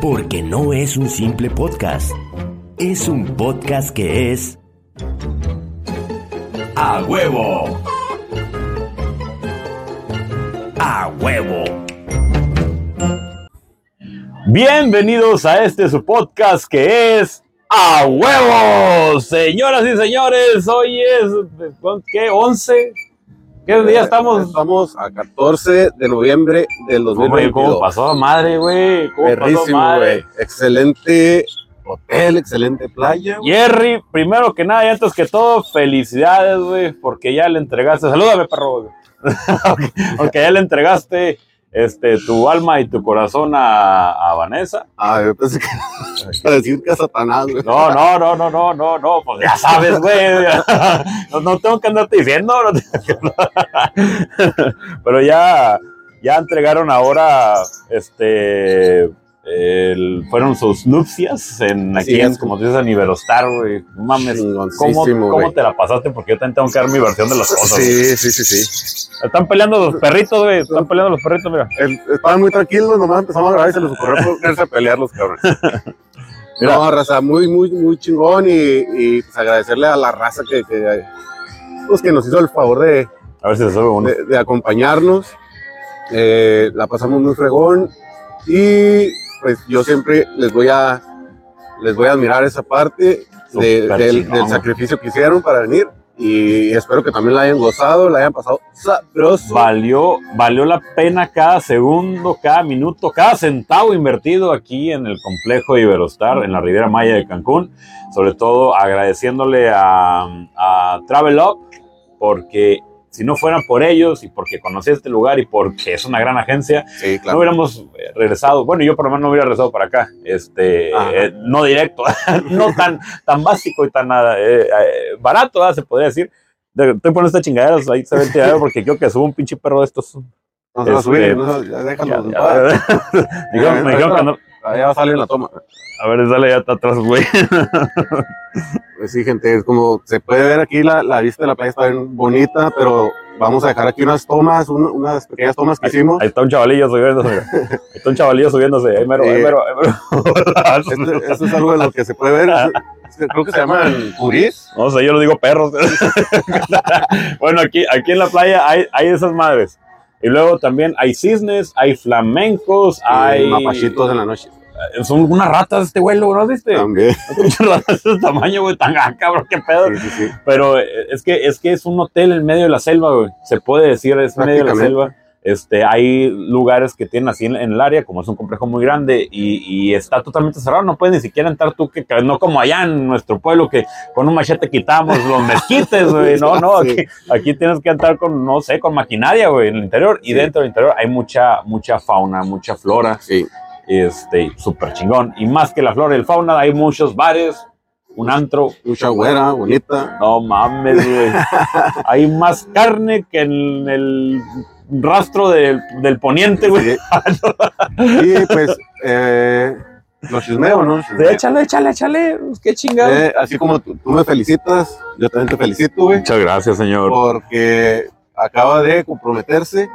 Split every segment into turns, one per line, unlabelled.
Porque no es un simple podcast, es un podcast que es... ¡A huevo! ¡A huevo!
Bienvenidos a este su podcast que es A Huevo. Señoras y señores, hoy es, ¿qué? ¿11? ¿Qué día estamos?
Estamos a 14 de noviembre del
¿Cómo,
2022.
cómo pasó madre, güey? ¿Cómo
Perrísimo, güey. Excelente hotel, excelente playa.
Jerry, primero que nada y antes que todo, felicidades, güey, porque ya le entregaste, salúdame, perro, porque ya le entregaste este, tu alma y tu corazón a, a Vanessa.
Ah, yo pensé que para decir que a Satanás, güey.
No, no, no, no, no, no, no, pues ya sabes, güey. No, no tengo que andarte diciendo. no tengo que- Pero ya, ya entregaron ahora, este, el- fueron sus nupcias en aquí, en,
es.
como dices, en Iberostar, güey. Mames, ¿cómo, cómo te la pasaste? Porque yo también tengo que dar mi versión de las cosas.
Sí, sí, sí, sí.
Están peleando los perritos, güey. Están peleando los perritos, mira.
El- estaban muy tranquilos, nomás empezamos a grabar y se les ocurrió ponerse a pelear los cabrones.
Mira.
No, raza, muy, muy, muy chingón y, y, pues agradecerle a la raza que, que, pues, que nos hizo el favor de,
A ver si se sube uno.
de, de acompañarnos. Eh, la pasamos muy fregón y pues yo siempre les voy a les voy a admirar esa parte de- del sacrificio que hicieron para venir y espero que también la hayan gozado, la hayan pasado sabroso.
Valió, valió la pena cada segundo, cada minuto, cada centavo invertido aquí en el complejo Iberostar, en la Riviera Maya de Cancún. Sobre todo agradeciéndole a, a porque si no fueran por ellos y porque conocí este lugar y porque es una gran agencia,
Sí,
no hubiéramos eh, regresado. Bueno, yo por lo menos no hubiera regresado para acá. Este,
Ajá.
eh, no directo, no tan, tan básico y tan nada. eh, eh, barato, ¿verdad? se podría decir. De- Estoy poniendo estas chingaderas ahí, se ve el porque quiero que suba un pinche perro de estos.
No se va a subir,
este,
no, ya déjalo.
Ya, ya, me dijeron que no-
Ahí va a salir en la toma.
A ver, dale ya está atrás, güey.
Pues sí, gente, es como se puede ver aquí la, la vista de la playa está bien bonita, pero vamos a dejar aquí unas tomas, un- unas pequeñas tomas que hicimos.
Ahí está un chavalillo subiéndose. Ahí está un chavalillo subiéndose. Ahí mero, ahí
Sí.
mero, ahí mero.
Este- esto es algo de lo que se puede ver. Creo que se llaman curís.
No sé, yo lo digo perros. bueno, aquí, aquí en la playa hay, hay esas madres. Y luego también hay cisnes, hay flamencos, hay.
mapachitos en la noche.
Son unas ratas este vuelo, ¿no viste?
También.
Son ratas de ese tamaño, güey, tan ah, cabrón, qué pedo.
Sí, sí, sí.
Pero eh, es que, es que es un hotel en medio de la selva, güey. Se puede decir, es en medio de la selva. Este, hay lugares que tienen así en, en el área, como es un complejo muy grande y, y está totalmente cerrado. No puedes ni siquiera entrar tú, que, no como allá en nuestro pueblo, que con un machete quitamos los mezquites, güey. No, no, aquí, aquí tienes que entrar con, no sé, con maquinaria, güey, en el interior. Y
Sí.
dentro del interior hay mucha, mucha fauna, mucha flora
Sí.
este, súper chingón. Y más que la flora y el fauna, hay muchos bares, un antro.
Mucha güera, bonita.
No mames, güey. hay más carne que en el rastro del, del poniente, güey.
Sí. Y pues, eh, los chismeo, ¿no?
Sí, Échale, échale, échale. Pues, Qué chingado.
Eh, así como tú, tú me felicitas, yo también te felicito, güey.
Muchas gracias, señor.
porque acaba de comprometerse.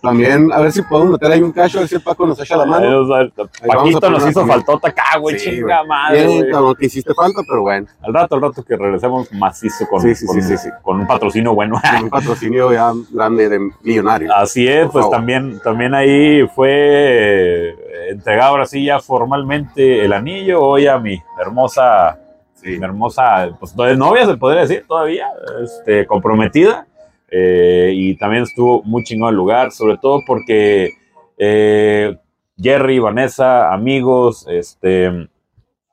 También, a ver si podemos meter ahí un cacho, a ver si el Paco nos echa la mano.
O sea, Paquito nos hizo faltota acá, güey.
Sí,
chinga madre,
Bien, cabrón, que hiciste falta, pero bueno,
Al rato, al rato que regresemos macizo con,
Sí, sí,
con, un patrocinio bueno.
con un patrocinio ya grande de millonario.
Así es, pues
favor.
también, también ahí fue eh, entregado ahora sí ya formalmente el anillo hoy a mi hermosa,
Sí.
mi hermosa, pues novia se podría decir todavía, este, comprometida. Eh, y también estuvo muy chingón el lugar, sobre todo porque eh, Jerry, Vanessa, amigos, este,
Eso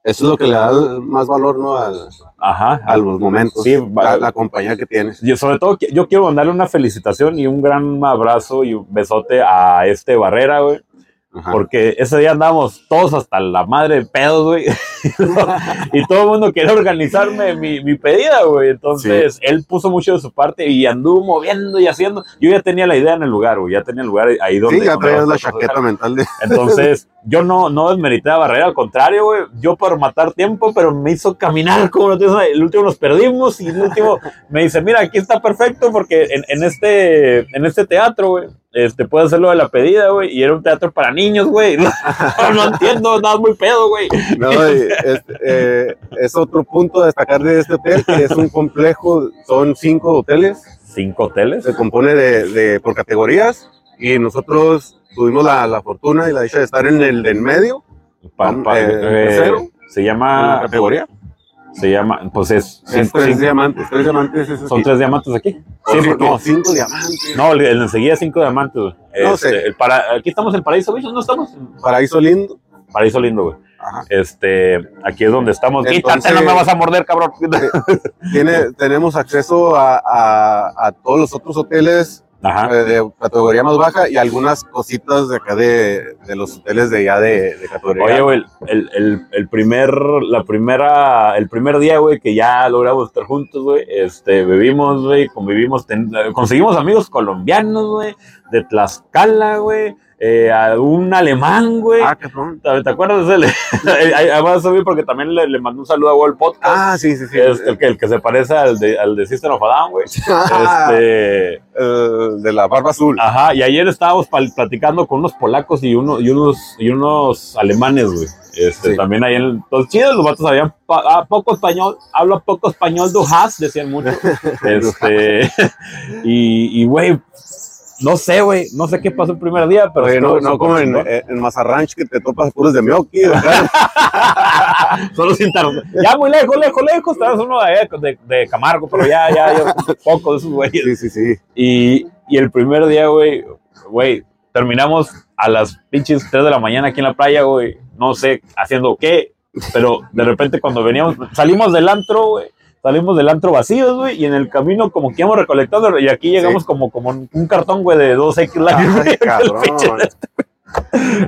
es lo que le da más valor, ¿no? Al-
ajá,
a los momentos,
Sí,
la, la compañía que tienes.
Yo, sobre todo, yo quiero mandarle una felicitación y un gran abrazo y un besote a este Barrera, güey.
Ajá.
Porque ese día andamos todos hasta la madre de pedos, güey. y todo el mundo quería organizarme mi, mi pedida, güey. Entonces, él puso mucho de su parte y anduvo moviendo y haciendo. Yo ya tenía la idea en el lugar, güey. Ya tenía el lugar ahí donde.
sí, ya traías la chaqueta mental de...
Entonces, yo no, no desmerité a Barrera, al contrario, güey. Yo por matar tiempo, pero me hizo caminar como no tienes El último nos perdimos y el último me dice, mira, aquí está perfecto porque en, en este, en este teatro, güey, este, puede hacer lo de la pedida, güey. Y era un teatro para niños, güey. No, no entiendo, nada muy pedo, güey.
No, es, eh, es otro punto a destacar de este hotel, que es un complejo, son cinco hoteles,
Cinco hoteles.
se compone de, de- por categorías y nosotros tuvimos la, la fortuna y la dicha de estar en el de en medio,
Pa- pa-
Eh,
eh,
tercero.
se llama,
categoría.
Se llama, pues es,
Es
cinco-
tres
cinco-
diamantes, tres diamantes. es
son tres diamantes aquí. Sí,
sí,
no,
cinco diamantes.
no, enseguida cinco diamantes, güey.
No
Este,
sé.
el para- aquí estamos en Paraíso ¿no estamos?
Paraíso lindo.
Paraíso lindo, güey.
Ajá.
Este, aquí es donde estamos.
Entonces-
no me vas a morder, cabrón.
Tiene, tenemos acceso a, a- a todos los otros hoteles
Ajá.
eh, de categoría más baja y algunas cositas de acá de, de los hoteles de ya de, de categoría.
Oye, güey, el, el, el primer, la primera, el primer día, güey, que ya logramos estar juntos, güey, este, bebimos, güey, convivimos, ten- conseguimos amigos colombianos, güey, de Tlaxcala, güey, eh, a un alemán, güey.
Ah, cabrón.
¿Te, te acuerdas de él? Además, subí porque también le, le mandé un saludo a World Podcast.
Ah, sí, sí, sí.
Este, el, que, el que se parece al de, al de System of a Down, güey. Este,
eh, de la barba azul.
Ajá, y ayer estábamos platicando con unos polacos y, uno, y, unos, y unos alemanes, güey. Este,
Sí.
También ahí en los chidos, los vatos sabían pa- poco español, habla poco español, du hast, decían mucho. este, y, y, güey, no sé, güey, no sé qué pasó el primer día, pero.
Oye, no,
estuvo
no como en,
súper
en Mazarranch que te topas puros de
chingón. Solo sin Ya muy lejos, lejos, lejos, estabas uno de, de, de Camargo, pero ya, ya, ya, poco de esos güeyes.
sí, sí, sí.
Y, y el primer día, güey, güey, terminamos a las pinches 3 de la mañana aquí en la playa, güey. No sé haciendo qué, pero de repente cuando veníamos, salimos del antro, güey. Salimos del antro vacíos, güey, y en el camino como que íbamos recolectando, y aquí llegamos
Sí.
como, como un cartón, güey, de 2X largo,
Ay, cabrón.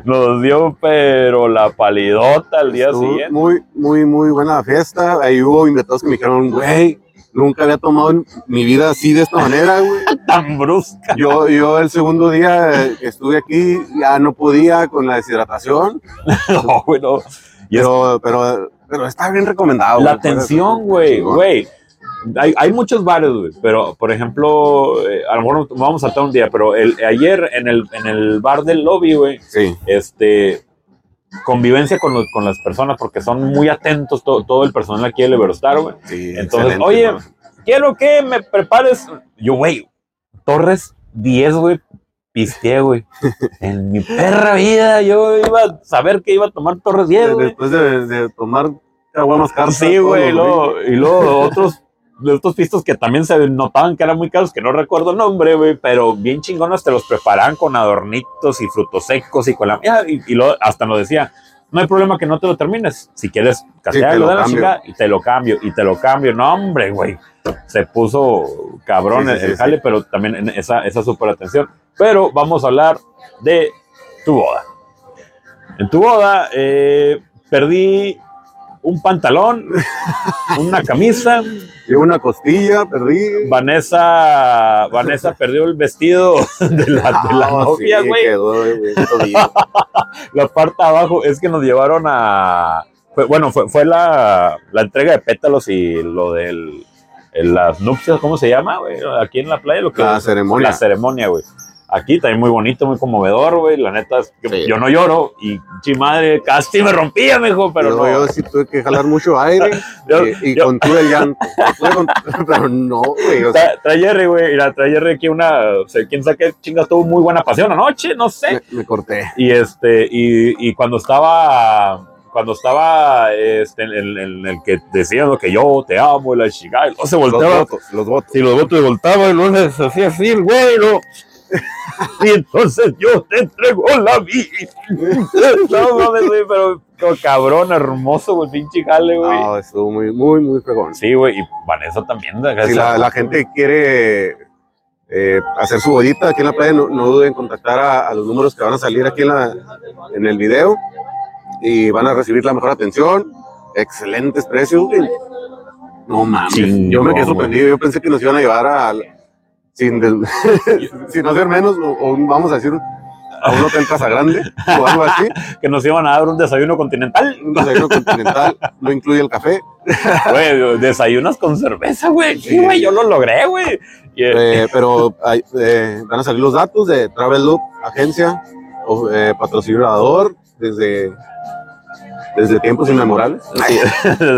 Nos dio, pero la palidota al día
Estuvo
siguiente.
Muy, muy, muy buena fiesta. Ahí hubo invitados que me dijeron, güey, nunca había tomado mi vida así de esta manera, güey.
Tan brusca.
Yo, yo el segundo día eh, que estuve aquí ya no podía con la deshidratación,
No, güey, no. Y es
pero, pero, pero está bien recomendado.
La atención, güey, güey. Hay, hay muchos bares, güey, pero por ejemplo, eh, a lo mejor vamos a saltar un día, pero el, ayer en el, en el bar del lobby, güey,
Sí,
este, convivencia con, los- con las personas porque son muy atentos to- todo el personal aquí del Everstar, güey.
sí.
Entonces, oye,
¿no?
Quiero que me prepares. Yo, güey, Torres 10, güey, pisteé, güey. En mi perra vida yo iba a saber que iba a tomar Torres 10, güey.
Después de, de tomar caguamas caras.
Sí, güey, y luego, y luego otros de otros pistos que también se notaban que eran muy caros, que no recuerdo el nombre, güey, pero bien chingonas te los preparaban con adornitos y frutos secos y con la... Y, y luego hasta nos decía, no hay problema que no te lo termines, si quieres castearlo
lo
de la chingada, y te lo cambio, y te lo cambio. No, hombre, güey, se puso cabrón
Sí, sí,
el,
sí, sí.
jale, pero también en esa, esa super atención. Pero vamos a hablar de tu boda. En tu boda, eh, perdí un pantalón, una camisa.
Y una costilla, perdí.
Vanessa, Vanessa perdió el vestido de la, de la
Ah,
novia, güey. La parte de abajo es que nos llevaron a. fue- bueno, fue, fue la, la entrega de pétalos y lo del. el- las nupcias, ¿cómo se llama, güey? Aquí en la playa, lo que
La ceremonia.
La ceremonia, güey. Aquí también muy bonito, muy conmovedor, güey. La neta es que
Sí.
yo no lloro y chi madre, casi me rompía, mijo, pero
yo,
no.
yo sí tuve que jalar mucho aire
Yo-
y, y
yo-
contuve el llanto. Pero no, güey. o sea,
Trae Jerry, güey, y la trae Jerry aquí una, o sea, quién sabe qué chingas tuvo muy buena pasión anoche, no sé.
me, me corté.
Y este, y, y cuando estaba, cuando estaba este, en, en- en el que decían lo que yo te amo, y la chica, y luego se
Los
volteaba,
votos, los votos.
si los votos se voltaban, y luego se hacía así el güey, ¿no? Y entonces yo te entrego la vida. No mames, güey, pero como cabrón, hermoso, güey, pinche jale, güey.
No, estuvo muy, muy, muy fregón.
Sí, güey, y Vanessa también.
Si la, la gente quiere eh, hacer su bodita aquí en la playa, no, no duden en contactar a, a los números que van a salir aquí en, la, en el video y van a recibir la mejor atención, excelentes precios. güey. No mames, yo me quedé sorprendido. Yo pensé que nos iban a llevar a. Sin, del- sin hacer menos, o, o vamos a decir, a un hotel Casa Grande o algo así.
que nos iban a dar un desayuno continental.
Un desayuno continental, no incluye el café.
Güey, desayunas con cerveza, güey. Sí, güey, yo lo logré, güey. Eh,
Eh, pero eh, van a salir los datos de Travel Loop, agencia, eh, patrocinador, desde, desde tiempos inmemorables.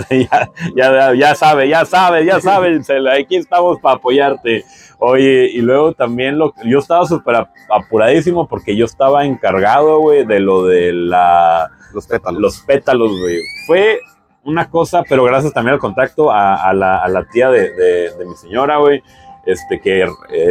ya, ya, ya sabe, ya sabe, ya sabe, aquí estamos para apoyarte. Oye, y luego también lo, yo estaba súper ap- apuradísimo porque yo estaba encargado, güey, de lo de la,
Los pétalos.
los pétalos, güey. Fue una cosa, pero gracias también al contacto a, a la, a la tía de, de- de mi señora, güey. Este, que eh,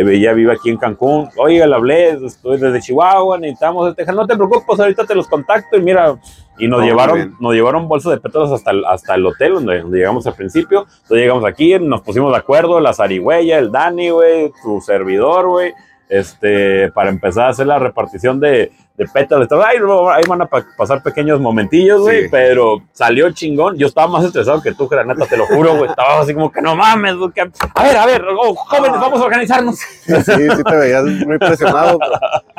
ella vive aquí en Cancún. Oiga, le hablé, estoy desde Chihuahua, necesitamos este. No te preocupes, ahorita te los contacto. Y mira, y nos
No,
llevaron, nos llevaron bolsas de pétalos hasta el, hasta el hotel donde, donde llegamos al principio. Entonces llegamos aquí, nos pusimos de acuerdo, la zarigüeya, el Dani, güey, tu servidor, güey. Este, para empezar a hacer la repartición de, de pétalos. Ahí, ahí van a pa- pasar pequeños momentillos, güey,
Sí.
pero salió chingón. Yo estaba más estresado que tú, Granata, te lo juro, güey. Estaba así como que no mames, güey, a ver, a ver, oh, jóvenes, vamos a organizarnos.
Sí, sí te veías muy presionado.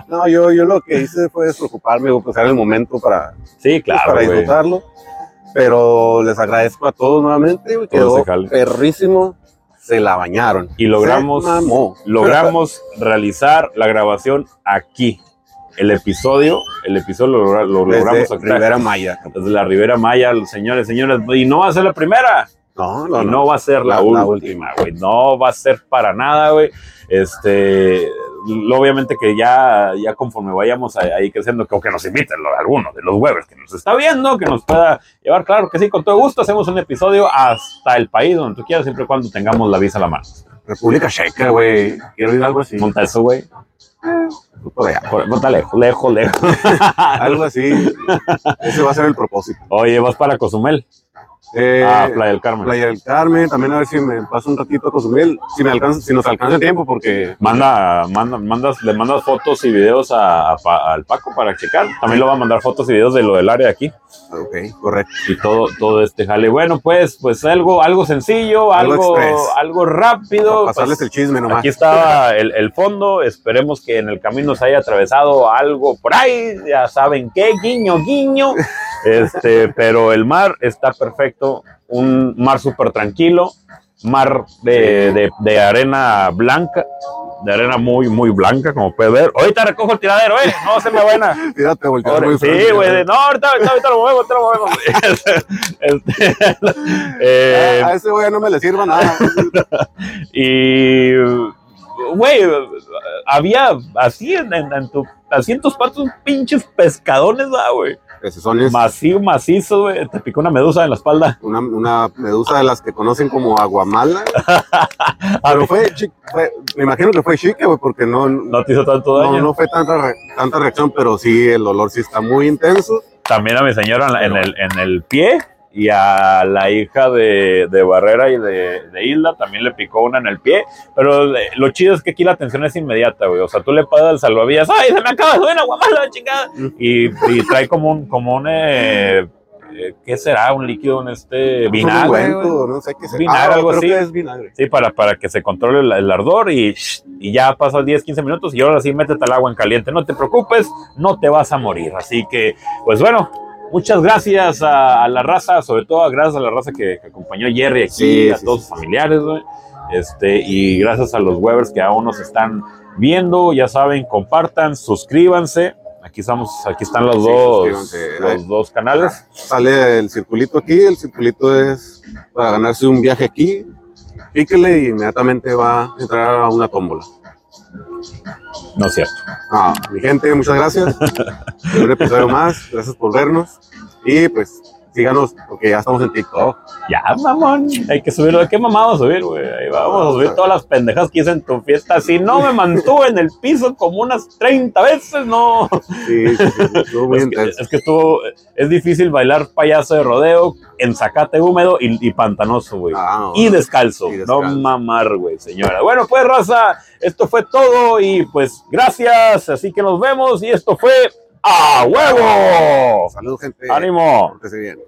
no, yo, yo lo que hice fue despreocuparme, o pasar el momento para,
Sí,
pues,
claro,
para
güey.
disfrutarlo. Pero les agradezco a todos nuevamente, güey, quedó perrísimo. Se la bañaron.
Y logramos, logramos realizar la grabación aquí. El episodio, el episodio lo, logra- lo logramos aquí.
Rivera Maya.
Desde la Ribera Maya, señores, señores. Y no va a ser la primera.
No,
y
no,
no,
no.
va a ser la,
La-
última, güey. No va a ser para nada, güey. Este, obviamente que ya, ya conforme vayamos ahí, creciendo, creo que nos inviten lo- alguno de los webers que nos está viendo, que nos pueda llevar, claro que sí, con todo gusto. Hacemos un episodio hasta el país donde tú quieras, siempre y cuando tengamos la visa a la mano.
República Checa, güey. Quiero ir algo así.
Monta eso, güey.
Por allá.
Por- Monta lejos, lejos, lejos.
Algo así. Ese va a ser el propósito.
Oye, vas para Cozumel,
Eh,
a Playa del Carmen.
Playa del Carmen, también a ver si me paso un ratito a Cozumel, si, me alcanza, si nos alcanza el tiempo, porque
Manda, manda, mandas, le mandas fotos y videos a, al Paco para checar. También le va a mandar fotos y videos de lo del área de aquí
Ok, correcto.
y todo, todo este jale. Bueno, pues, pues algo, algo sencillo,
Algo
algo, rápido.
Para pasarles
pues,
el chisme nomás.
Aquí estaba el, el fondo. Esperemos que en el camino se haya atravesado algo por ahí. Ya saben qué, guiño, guiño. Este, pero el mar está perfecto. Un mar súper tranquilo. Mar de, de- de arena blanca. De arena muy, muy blanca, como puede ver. Ahorita recojo el tiradero, ¿eh? No se me buena. Ahora-
muy
sí, güey. No, ahorita, ahorita, ahorita lo movemos, ahorita lo movemos. Este, eh,
A ese güey no me le sirva nada.
y, güey, había así en, en, en tu, así en tus patos pinches pescadones, güey.
Ese son es
Macizo, macizo, güey. Te picó una medusa en la espalda.
una, una medusa de las que conocen como aguamala. Pero fue, chi- fue- me imagino que fue chica, güey, porque no, no,
No te hizo tanto daño.
no fue tanta, re- tanta reacción, pero sí, el olor sí está muy intenso.
También a mi señora en, la- en el, en el pie y a la hija de, de Barrera y de, de Hilda también le picó una en el pie. Pero eh, lo chido es que aquí la atención es inmediata, güey. O sea, tú le pagas al salvavidas, ¡ay, se me acaba de subir una guamala, chingada! Y, y trae como un, como un, eh, eh, ¿qué será? Un líquido, un este, vinagre.
Ungüento, no sé qué sea.
Vinagre, algo
creo
así.
que es vinagre.
Sí, para, para que se controle el, el ardor y, y ya pasan 10, 15 minutos y ahora sí métete al agua en caliente. No te preocupes, no te vas a morir. Así que, pues bueno, muchas gracias a, a la raza, sobre todo gracias a la raza que, que acompañó a Jerry aquí,
Sí,
a
sí,
todos
sí.
sus familiares, güey. Este, y gracias a los webers que aún nos están viendo, ya saben, compartan, suscríbanse. Aquí estamos, aquí están los dos, los dos canales.
Sale el circulito aquí, el circulito es para ganarse un viaje aquí. Píquele y inmediatamente va a entrar a una tómbola.
No es cierto.
Ah, mi gente, muchas gracias. Un episodio más, gracias por vernos. Y pues síganos, porque ya estamos en TikTok.
Ya, mamón, hay que subirlo. ¿Qué mamamos a subir, güey? Ahí vamos a subir todas las pendejas que hice en tu fiesta. Si no me mantuve en el piso como unas 30 veces, no.
Sí, sí, sí, sí, estuvo muy
Es que, es que estuvo, es difícil bailar payaso de rodeo en zacate húmedo y, y pantanoso, güey.
Ah,
Y descalzo.
Y descalzo.
No mamar, güey, señora. Bueno, pues, raza, esto fue todo y pues gracias. Así que nos vemos y esto fue ¡A huevo!
Salud, gente.
¡Ánimo!
Bien.